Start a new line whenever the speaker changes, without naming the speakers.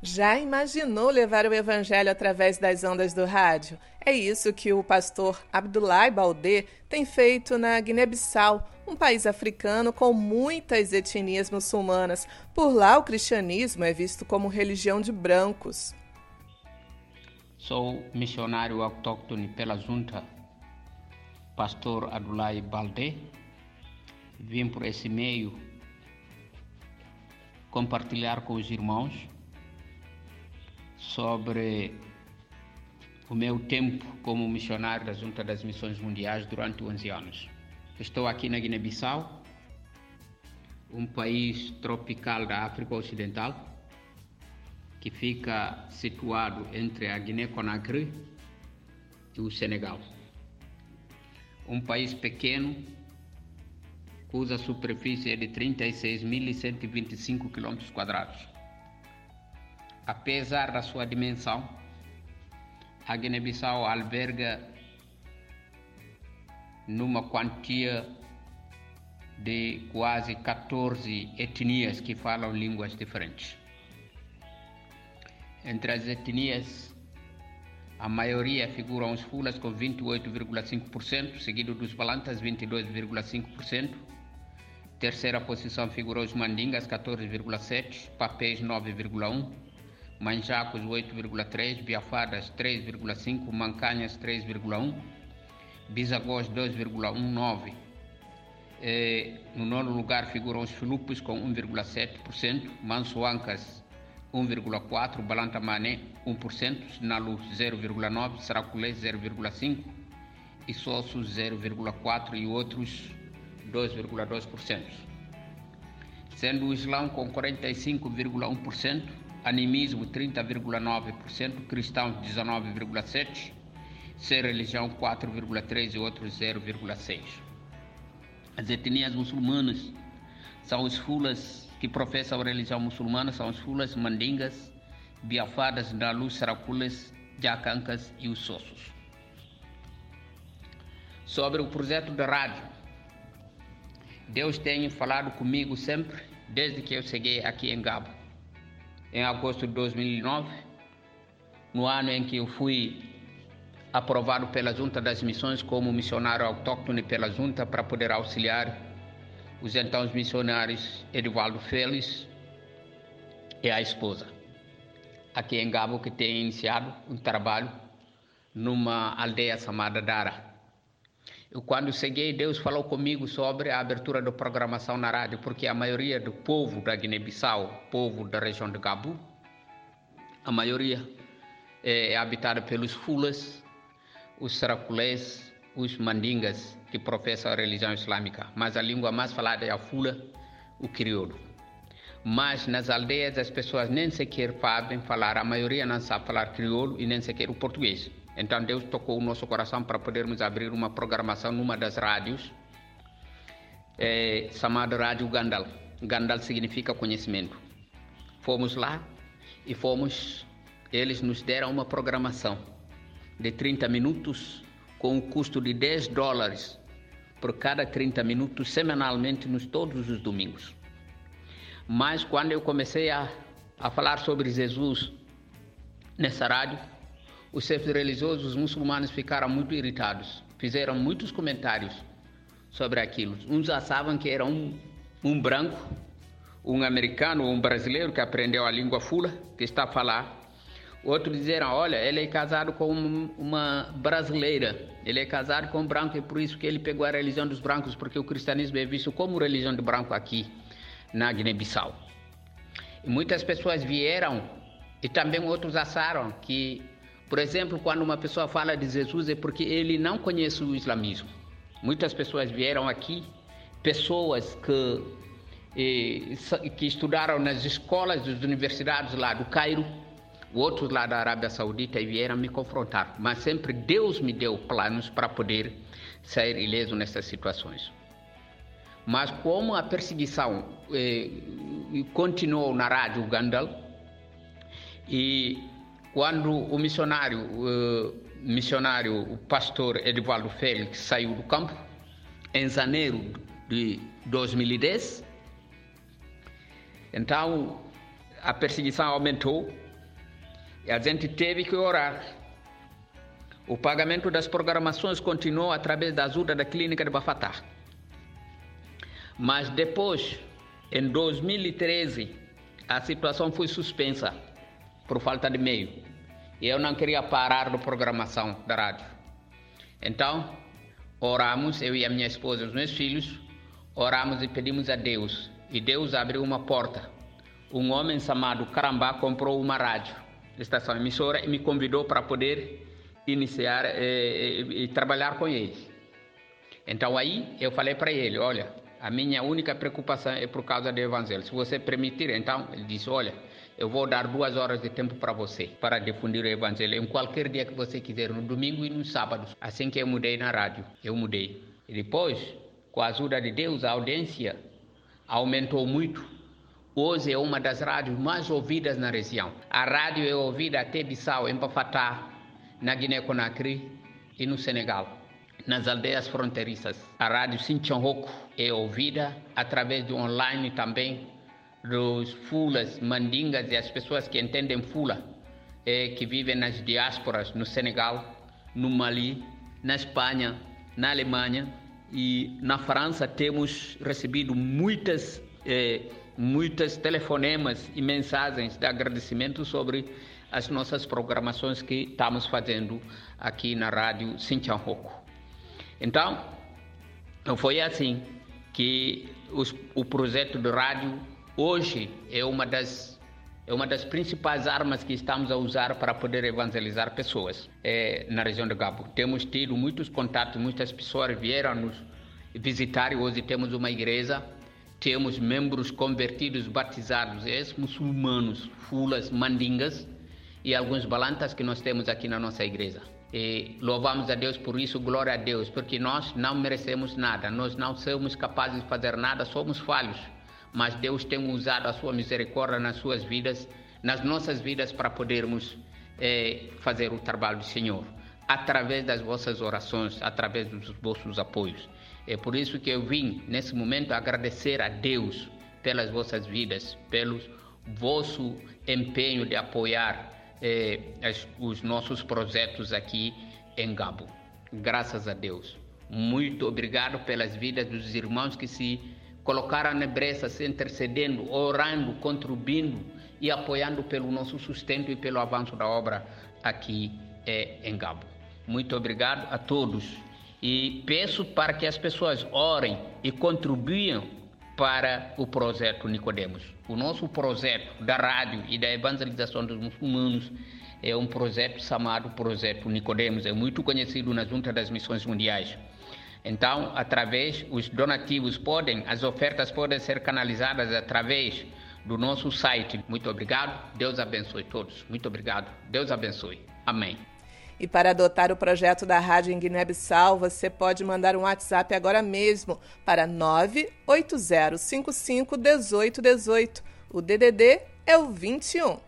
Já imaginou levar o evangelho através das ondas do rádio? É isso que o pastor Abdullah Baldé tem feito na Guiné-Bissau, um país africano com muitas etnias muçulmanas. Por lá, o cristianismo é visto como religião de brancos.
Sou missionário autóctone pela junta, pastor Abdullah Baldé. Vim por esse meio compartilhar com os irmãos sobre o meu tempo como missionário da Junta das Missões Mundiais durante 11 anos. Estou aqui na Guiné-Bissau, um país tropical da África Ocidental, que fica situado entre a Guiné-Conakry e o Senegal. Um país pequeno, cuja superfície é de 36.125 km Apesar da sua dimensão, a Guiné-Bissau alberga numa quantia de quase 14 etnias que falam línguas diferentes. Entre as etnias, a maioria figuram os fulas com 28,5%, seguido dos balantas 22,5%. Terceira posição figurou os mandingas 14,7%, papéis 9,1%. Manjacos 8,3, Biafadas 3,5, Mancanhas 3,1, Bisagós 2,19. Eh, no nono lugar figuram os Filupos com 1,7%, Mansoancas 1,4%, Balanta Mané 1%, Nalu 0,9%, Saraculé 0,5% e Sossos 0,4% e outros 2,2%. Sendo o Islão com 45,1%, animismo 30,9%, cristãos 19,7%, ser religião 4,3% e outros 0,6%. As etnias muçulmanas são os fulas que professam a religião muçulmana, são os fulas, mandingas, biafadas, dalus, saraculas, jacancas e os sossos. Sobre o projeto da rádio, Deus tem falado comigo sempre, desde que eu cheguei aqui em Gabo em agosto de 2009, no ano em que eu fui aprovado pela Junta das Missões como missionário autóctone pela Junta para poder auxiliar os então missionários Edivaldo Félix e a esposa, aqui em Gabo, que tem iniciado um trabalho numa aldeia chamada Dara. Eu, quando cheguei, Deus falou comigo sobre a abertura da programação na rádio, porque a maioria do povo da Guiné-Bissau, povo da região de Gabu, a maioria é, é habitada pelos fulas, os saraculés, os mandingas, que professam a religião islâmica, mas a língua mais falada é a fula, o crioulo. Mas nas aldeias as pessoas nem sequer sabem falar, a maioria não sabe falar crioulo e nem sequer o português. Então Deus tocou o nosso coração para podermos abrir uma programação numa das rádios, é, chamada Rádio Gandal. Gandal significa conhecimento. Fomos lá e fomos, eles nos deram uma programação de 30 minutos com o custo de 10 dólares por cada 30 minutos semanalmente nos todos os domingos. Mas quando eu comecei a, a falar sobre Jesus nessa rádio, os chefes religiosos muçulmanos ficaram muito irritados, fizeram muitos comentários sobre aquilo. Uns achavam que era um, um branco, um americano ou um brasileiro que aprendeu a língua fula, que está a falar. Outros disseram, olha, ele é casado com uma brasileira, ele é casado com um branco e por isso que ele pegou a religião dos brancos, porque o cristianismo é visto como religião de branco aqui na Guiné-Bissau. Muitas pessoas vieram e também outros acharam que por exemplo, quando uma pessoa fala de Jesus é porque ele não conhece o islamismo. Muitas pessoas vieram aqui, pessoas que, eh, que estudaram nas escolas das universidades lá do Cairo, outros lá da Arábia Saudita e vieram me confrontar. Mas sempre Deus me deu planos para poder sair ileso nessas situações. Mas como a perseguição eh, continuou na rádio Gandal e quando o missionário, uh, missionário, o pastor Edivaldo Félix saiu do campo, em janeiro de 2010, então a perseguição aumentou E a gente teve que orar. O pagamento das programações continuou através da ajuda da clínica de Bafatá. Mas depois, em 2013, a situação foi suspensa por falta de meio. E eu não queria parar da programação da rádio. Então, oramos, eu e a minha esposa e os meus filhos, oramos e pedimos a Deus. E Deus abriu uma porta. Um homem chamado Carambá comprou uma rádio, estação emissora, e me convidou para poder iniciar e, eh, e, e trabalhar com ele. Então aí eu falei para ele, olha, a minha única preocupação é por causa do evangelho. Se você permitir, então, ele disse, olha, eu vou dar duas horas de tempo para você, para difundir o evangelho em qualquer dia que você quiser, no domingo e no sábado. Assim que eu mudei na rádio, eu mudei. E depois, com a ajuda de Deus, a audiência aumentou muito. Hoje é uma das rádios mais ouvidas na região. A rádio é ouvida até Bissau, em Bafatá, na Guiné-Conakry e no Senegal nas aldeias fronteiriças. A rádio Sinchonroco é ouvida através do online também dos fulas, mandingas e as pessoas que entendem fula, é, que vivem nas diásporas no Senegal, no Mali, na Espanha, na Alemanha e na França temos recebido muitas é, muitas telefonemas e mensagens de agradecimento sobre as nossas programações que estamos fazendo aqui na rádio Sintianroco. Então, foi assim que os, o projeto de rádio hoje é uma das é uma das principais armas que estamos a usar para poder evangelizar pessoas é, na região de Gabo. Temos tido muitos contatos, muitas pessoas vieram nos visitar e hoje temos uma igreja, temos membros convertidos, batizados, ex-muçulmanos, fulas, mandingas e alguns balantas que nós temos aqui na nossa igreja. E louvamos a Deus por isso, glória a Deus, porque nós não merecemos nada, nós não somos capazes de fazer nada, somos falhos. Mas Deus tem usado a sua misericórdia nas suas vidas, nas nossas vidas, para podermos é, fazer o trabalho do Senhor, através das vossas orações, através dos vossos apoios. É por isso que eu vim, nesse momento, agradecer a Deus pelas vossas vidas, pelo vosso empenho de apoiar eh, as, os nossos projetos aqui em Gabo. Graças a Deus. Muito obrigado pelas vidas dos irmãos que se colocaram na brecha, se intercedendo, orando, contribuindo e apoiando pelo nosso sustento e pelo avanço da obra aqui eh, em Gabo. Muito obrigado a todos e peço para que as pessoas orem e contribuam para o projeto Nicodemos. O nosso projeto da rádio e da evangelização dos muçulmanos é um projeto chamado Projeto Nicodemos, é muito conhecido na Junta das Missões Mundiais. Então, através os donativos podem, as ofertas podem ser canalizadas através do nosso site. Muito obrigado. Deus abençoe todos. Muito obrigado. Deus abençoe. Amém.
E para adotar o projeto da rádio em Guiné-Bissau, você pode mandar um WhatsApp agora mesmo para 980551818. O DDD é o 21.